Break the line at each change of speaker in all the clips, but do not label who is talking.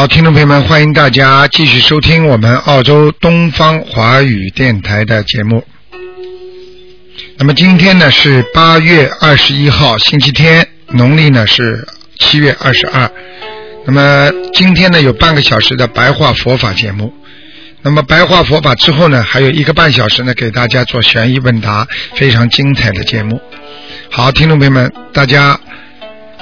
好，听众朋友们，欢迎大家继续收听我们澳洲东方华语电台的节目。那么今天呢是八月二十一号，星期天，农历呢是七月二十二。那么今天呢有半个小时的白话佛法节目。那么白话佛法之后呢，还有一个半小时呢，给大家做悬疑问答，非常精彩的节目。好，听众朋友们，大家。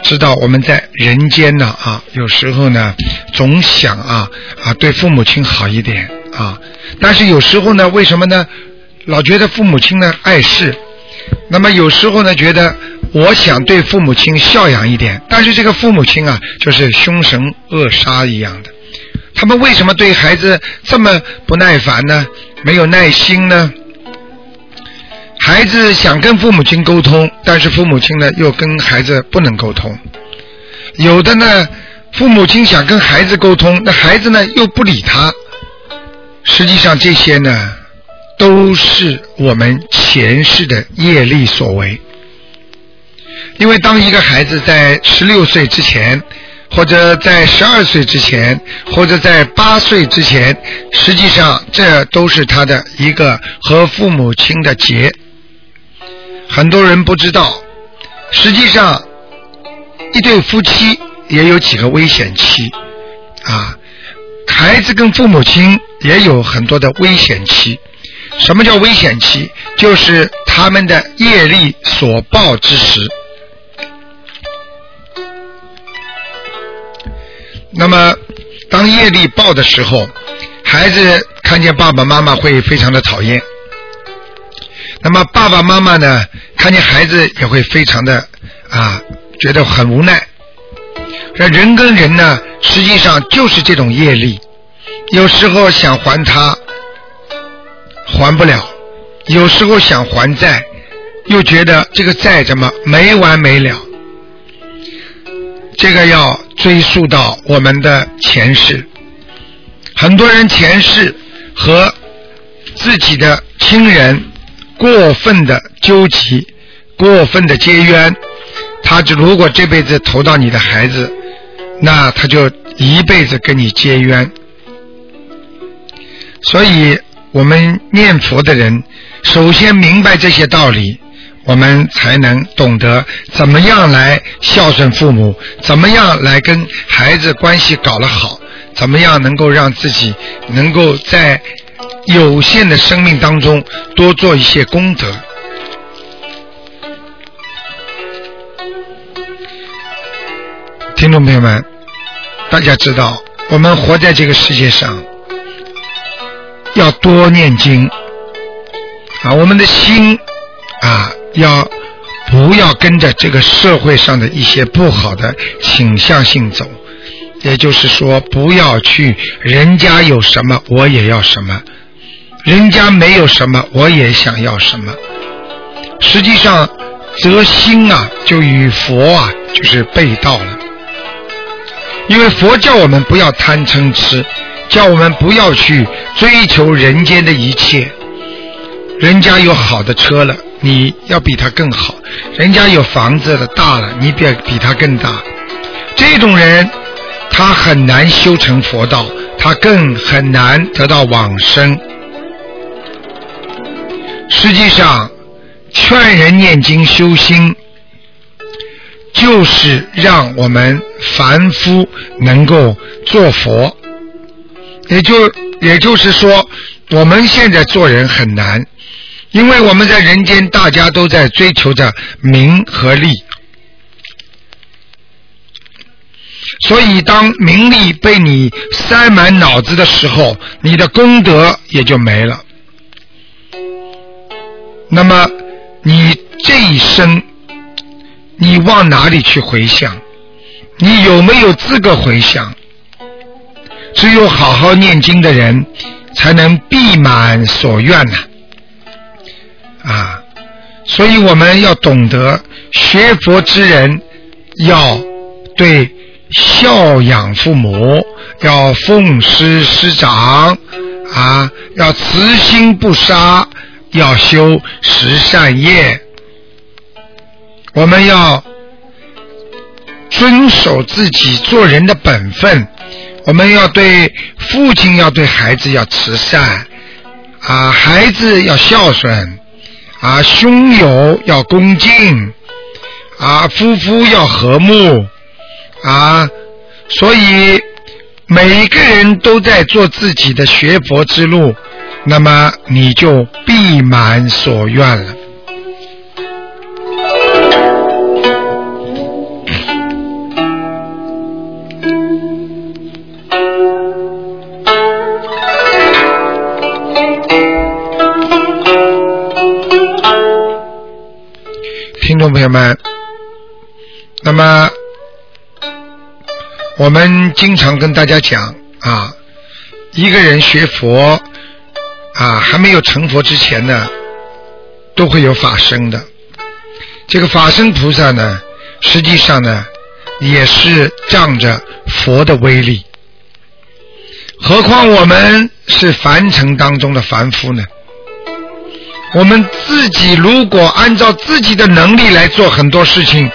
知道我们在人间呢啊，有时候呢总想啊啊对父母亲好一点啊，但是有时候呢，为什么呢？老觉得父母亲呢碍事，那么有时候呢觉得我想对父母亲孝养一点，但是这个父母亲啊就是凶神恶煞一样的，他们为什么对孩子这么不耐烦呢？没有耐心呢？孩子想跟父母亲沟通，但是父母亲呢又跟孩子不能沟通。有的呢，父母亲想跟孩子沟通，那孩子呢又不理他。实际上这些呢，都是我们前世的业力所为。因为当一个孩子在十六岁之前，或者在十二岁之前，或者在八岁之前，实际上这都是他的一个和父母亲的结。很多人不知道，实际上一对夫妻也有几个危险期啊，孩子跟父母亲也有很多的危险期。什么叫危险期？就是他们的业力所报之时。那么，当业力报的时候，孩子看见爸爸妈妈会非常的讨厌。那么爸爸妈妈呢，看见孩子也会非常的啊，觉得很无奈。那人跟人呢，实际上就是这种业力，有时候想还他，还不了；有时候想还债，又觉得这个债怎么没完没了。这个要追溯到我们的前世，很多人前世和自己的亲人。过分的纠集，过分的结冤，他就如果这辈子投到你的孩子，那他就一辈子跟你结冤。所以，我们念佛的人，首先明白这些道理，我们才能懂得怎么样来孝顺父母，怎么样来跟孩子关系搞得好，怎么样能够让自己能够在。有限的生命当中，多做一些功德。听众朋友们，大家知道，我们活在这个世界上，要多念经啊，我们的心啊，要不要跟着这个社会上的一些不好的倾向性走？也就是说，不要去人家有什么，我也要什么。人家没有什么，我也想要什么。实际上，则心啊，就与佛啊，就是背道了。因为佛教我们不要贪嗔痴，叫我们不要去追求人间的一切。人家有好的车了，你要比他更好；人家有房子的大了，你别比他更大。这种人，他很难修成佛道，他更很难得到往生。实际上，劝人念经修心，就是让我们凡夫能够做佛。也就也就是说，我们现在做人很难，因为我们在人间，大家都在追求着名和利，所以当名利被你塞满脑子的时候，你的功德也就没了。那么，你这一生，你往哪里去回向？你有没有资格回向？只有好好念经的人，才能必满所愿呐！啊，所以我们要懂得学佛之人要对孝养父母，要奉师师长啊，要慈心不杀，要修十善业。我们要遵守自己做人的本分，我们要对父亲要对孩子要慈善。啊，孩子要孝顺。啊，兄友要恭敬。啊，夫妇要和睦。啊，所以每个人都在做自己的学佛之路，那么你就必满所愿了。听众朋友们，那么我们经常跟大家讲啊，一个人学佛啊，还没有成佛之前呢，都会有法身的。这个法身菩萨呢，实际上呢，也是仗着佛的威力。何况我们是凡尘当中的凡夫呢？我们自己如果按照自己的能力来做很多事情，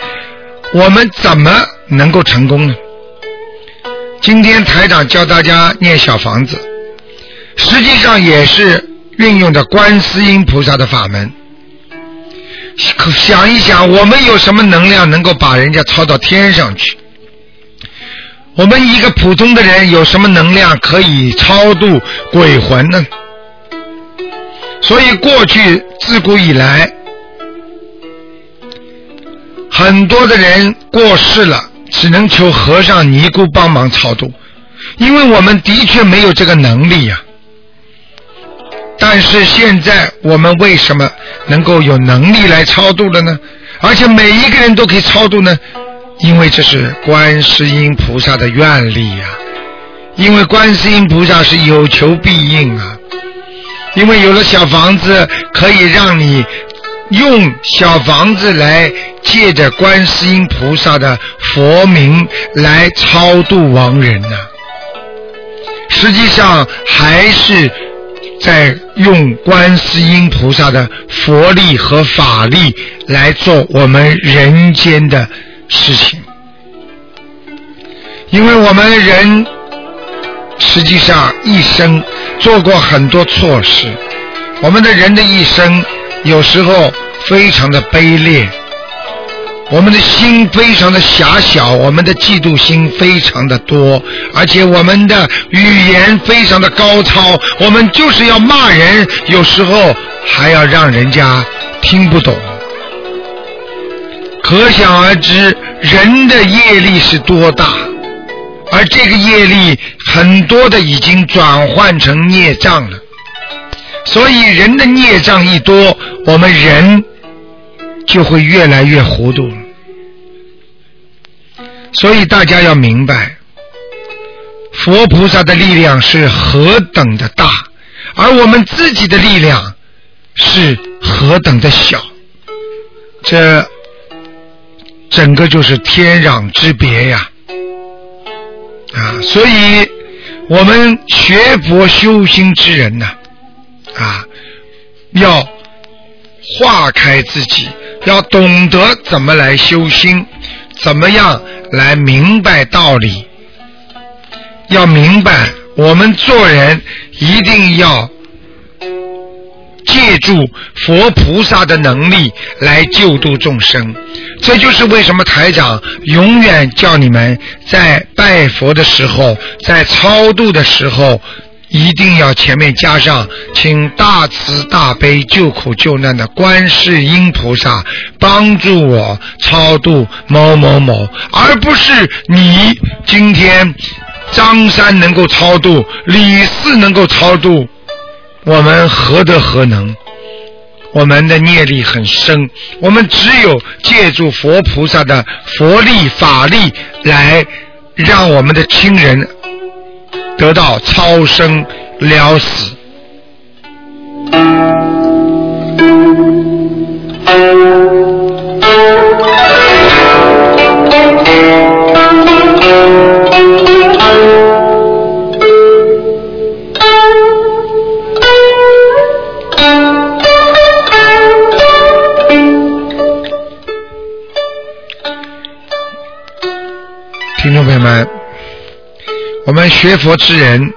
我们怎么能够成功呢？今天台长教大家念小房子，实际上也是运用的观世音菩萨的法门。想一想，我们有什么能量能够把人家抄到天上去？我们一个普通的人有什么能量可以超度鬼魂呢？所以过去自古以来，很多的人过世了，只能求和尚尼姑帮忙超度，因为我们的确没有这个能力呀。但是现在我们为什么能够有能力来超度了呢？而且每一个人都可以超度呢？因为这是观世音菩萨的愿力呀。因为观世音菩萨是有求必应啊。因为有了小房子，可以让你用小房子来借着观世音菩萨的佛名来超度亡人呢。实际上还是在用观世音菩萨的佛力和法力来做我们人间的事情。因为我们人实际上一生。做过很多错事，我们的人的一生有时候非常的卑劣，我们的心非常的狭小，我们的嫉妒心非常的多，而且我们的语言非常的高超，我们就是要骂人，有时候还要让人家听不懂，可想而知人的业力是多大。而这个业力很多的已经转换成孽障了，所以人的孽障一多，我们人就会越来越糊涂了。所以大家要明白，佛菩萨的力量是何等的大，而我们自己的力量是何等的小，这整个就是天壤之别呀。啊，所以我们学佛修心之人呢，啊，要化开自己，要懂得怎么来修心，怎么样来明白道理，要明白我们做人一定要。借助佛菩萨的能力来救度众生，这就是为什么台长永远叫你们在拜佛的时候，在超度的时候，一定要前面加上请大慈大悲救苦救难的观世音菩萨帮助我超度某某某，而不是你今天张三能够超度，李四能够超度。我们何德何能？我们的业力很深，我们只有借助佛菩萨的佛力法力来让我们的亲人得到超生了死。我们学佛之人，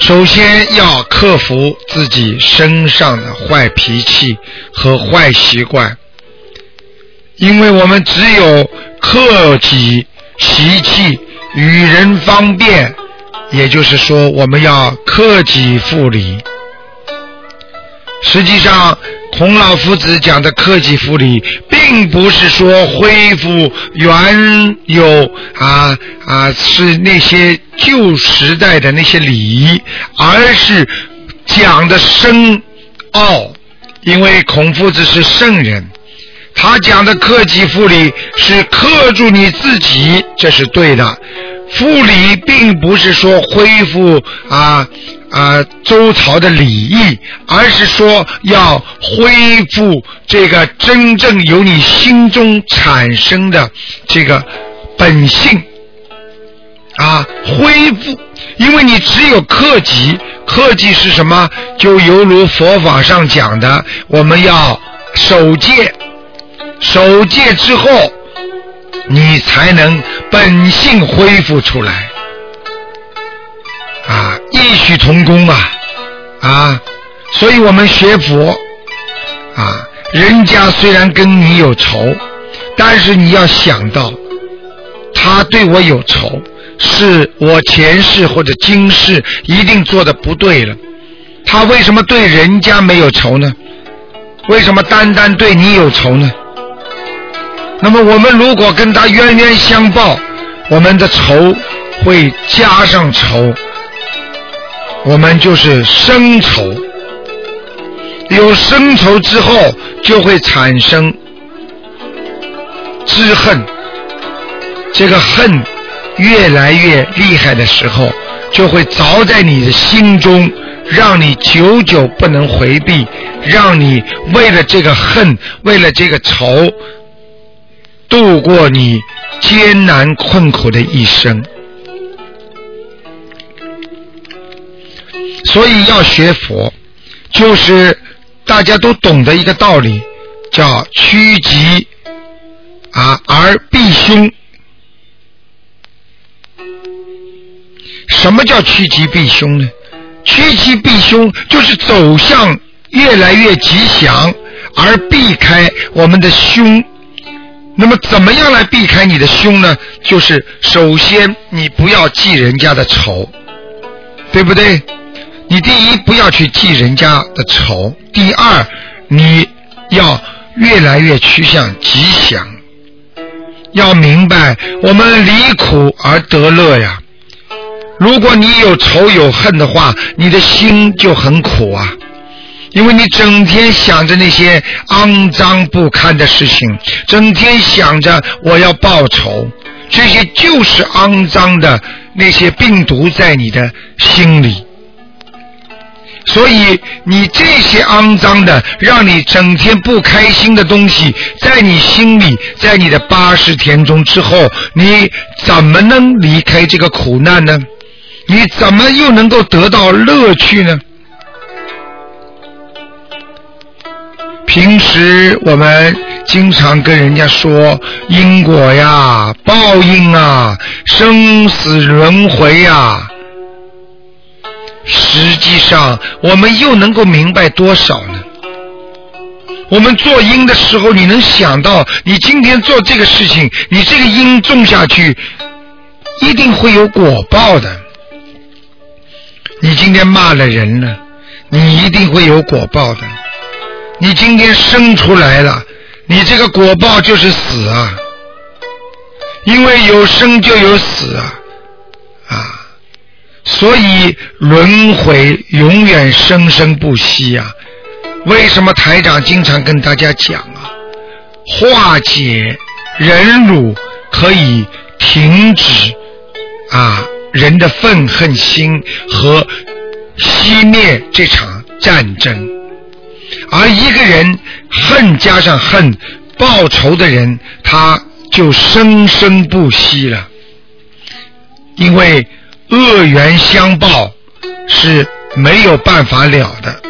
首先要克服自己身上的坏脾气和坏习惯，因为我们只有克己习气，与人方便，也就是说，我们要克己复礼。实际上，孔老夫子讲的克己复礼，并不是说恢复原有啊啊是那些旧时代的那些礼仪，而是讲的深奥。因为孔夫子是圣人，他讲的克己复礼是克住你自己，这是对的。复礼并不是说恢复啊啊周朝的礼仪，而是说要恢复这个真正由你心中产生的这个本性啊，恢复，因为你只有克己，克己是什么？就犹如佛法上讲的，我们要守戒，守戒之后。你才能本性恢复出来，啊，异曲同工啊，啊，所以我们学佛，啊，人家虽然跟你有仇，但是你要想到，他对我有仇，是我前世或者今世一定做的不对了。他为什么对人家没有仇呢？为什么单单对你有仇呢？那么我们如果跟他冤冤相报，我们的仇会加上仇，我们就是生仇。有生仇之后，就会产生知恨。这个恨越来越厉害的时候，就会凿在你的心中，让你久久不能回避，让你为了这个恨，为了这个仇。度过你艰难困苦的一生，所以要学佛，就是大家都懂得一个道理，叫趋吉啊而避凶。什么叫趋吉避凶呢？趋吉避凶就是走向越来越吉祥，而避开我们的凶。那么怎么样来避开你的凶呢？就是首先你不要记人家的仇，对不对？你第一不要去记人家的仇，第二你要越来越趋向吉祥。要明白，我们离苦而得乐呀。如果你有仇有恨的话，你的心就很苦啊。因为你整天想着那些肮脏不堪的事情，整天想着我要报仇，这些就是肮脏的那些病毒在你的心里。所以你这些肮脏的，让你整天不开心的东西，在你心里，在你的八十田中之后，你怎么能离开这个苦难呢？你怎么又能够得到乐趣呢？平时我们经常跟人家说因果呀、报应啊、生死轮回呀，实际上我们又能够明白多少呢？我们做因的时候，你能想到你今天做这个事情，你这个因种下去，一定会有果报的。你今天骂了人了，你一定会有果报的。你今天生出来了，你这个果报就是死啊！因为有生就有死啊，所以轮回永远生生不息啊！为什么台长经常跟大家讲啊？化解忍辱可以停止啊人的愤恨心和熄灭这场战争，而一个人恨加上恨报仇的人，他就生生不息了，因为恶缘相报是没有办法了的。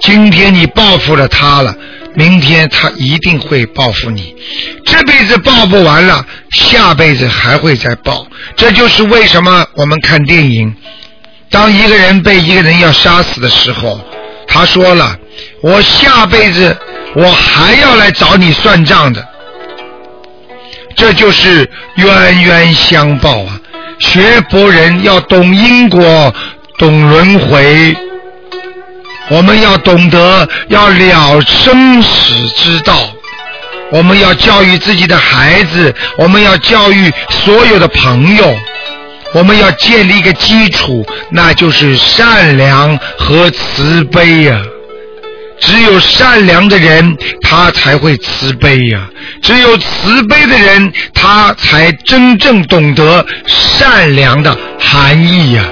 今天你报复了他了。明天他一定会报复你，这辈子报不完了，下辈子还会再报。这就是为什么我们看电影，当一个人被一个人要杀死的时候，他说了：“我下辈子我还要来找你算账的。”这就是冤冤相报啊！学佛人要懂因果，懂轮回。我们要懂得要了生死之道，我们要教育自己的孩子，我们要教育所有的朋友，我们要建立一个基础，那就是善良和慈悲呀。只有善良的人，他才会慈悲呀；只有慈悲的人，他才真正懂得善良的含义呀。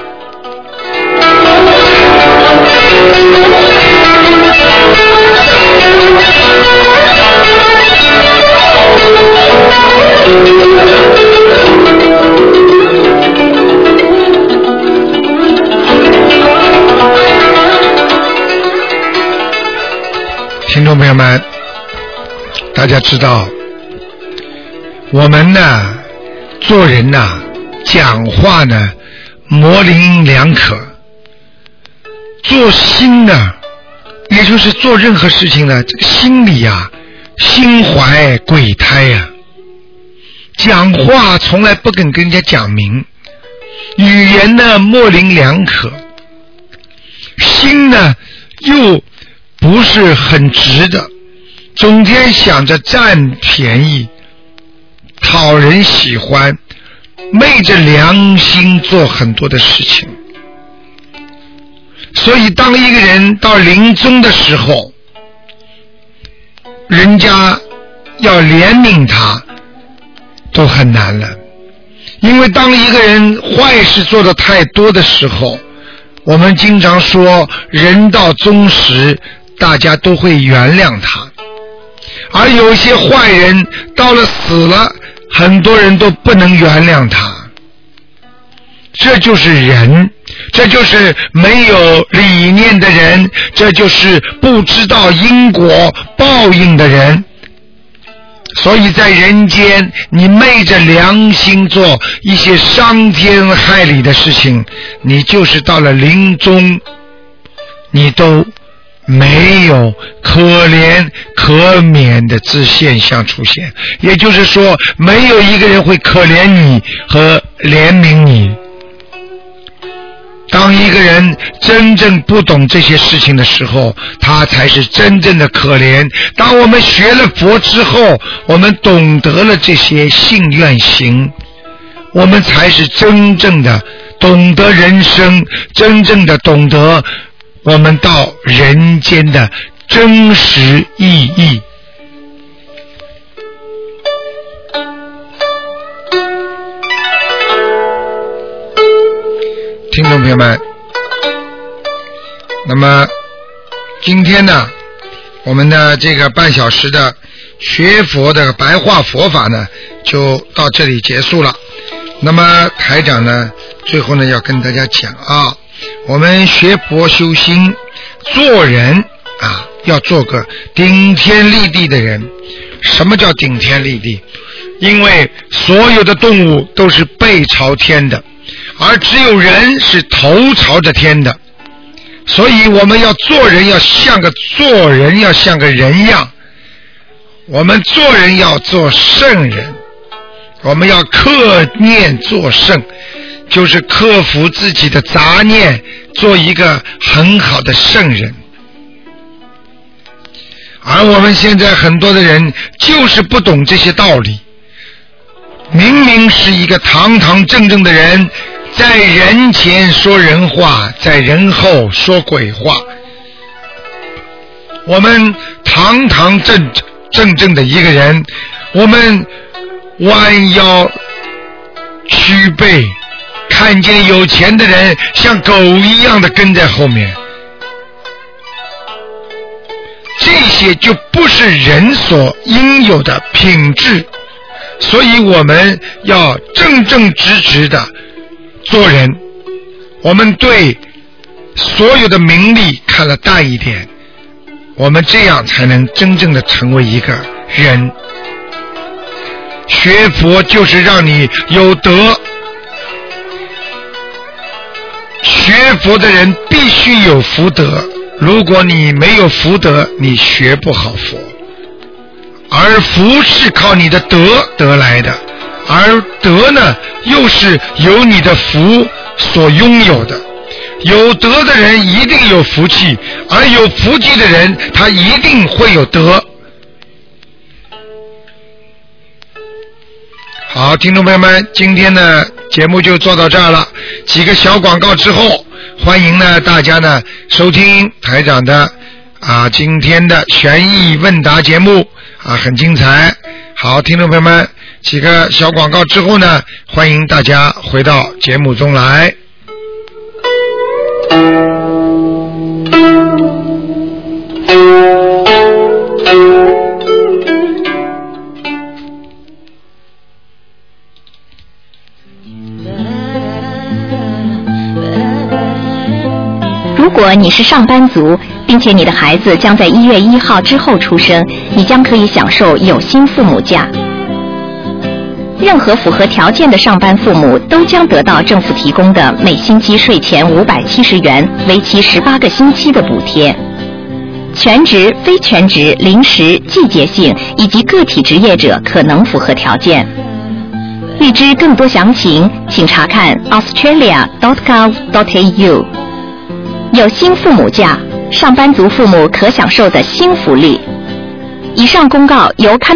听众朋友们，大家知道，我们呢，做人呐，讲话呢，模棱两可，做心呢。也就是做任何事情呢，这个心里呀，心怀鬼胎呀，讲话从来不肯跟人家讲明，语言呢模棱两可，心呢又不是很直的，整天想着占便宜，讨人喜欢，昧着良心做很多的事情。所以，当一个人到临终的时候，人家要怜悯他，都很难了。因为当一个人坏事做的太多的时候，我们经常说人到终时，大家都会原谅他；而有些坏人到了死了，很多人都不能原谅他。这就是人。这就是没有理念的人，这就是不知道因果报应的人。所以在人间，你昧着良心做一些伤天害理的事情，你就是到了临终，你都没有可怜可悯的之现象出现。也就是说，没有一个人会可怜你和怜悯你。当一个人真正不懂这些事情的时候，他才是真正的可怜。当我们学了佛之后，我们懂得了这些信愿行，我们才是真正的懂得人生，真正的懂得我们到人间的真实意义。听众朋友们，那么今天呢，我们的这个半小时的学佛的白话佛法呢，就到这里结束了。那么台长呢，最后呢要跟大家讲啊，我们学佛修心，做人啊，要做个顶天立地的人。什么叫顶天立地？因为所有的动物都是背朝天的。而只有人是头朝着天的，所以我们要做人要像个做人要像个人样，我们做人要做圣人，我们要克念做圣，就是克服自己的杂念，做一个很好的圣人。而我们现在很多的人就是不懂这些道理，明明是一个堂堂正正的人。在人前说人话，在人后说鬼话。我们堂堂正正正的一个人，我们弯腰屈背，看见有钱的人像狗一样的跟在后面，这些就不是人所应有的品质，所以我们要正正直直的做人，我们对所有的名利看了淡一点。我们这样才能真正的成为一个人。学佛就是让你有德，学佛的人必须有福德。如果你没有福德，你学不好佛。而福是靠你的德得来的，而德呢，又是由你的福所拥有的。有德的人一定有福气，而有福气的人他一定会有德。好，听众朋友们，今天呢节目就做到这儿了。几个小广告之后，欢迎呢大家呢收听台长的啊今天的悬疑问答节目啊很精彩。好，听众朋友们，几个小广告之后呢，欢迎大家回到节目中来。
如果你是上班族，并且你的孩子将在一月一号之后出生，你将可以享受有薪父母假。任何符合条件的上班父母都将得到政府提供的每星期税前五百七十元、为期十八个星期的补贴。全职、非全职、临时、季节性以及个体职业者可能符合条件。欲知更多详情，请查看 australia.gov.au。有新父母假，上班族父母可享受的新福利。以上公告由看。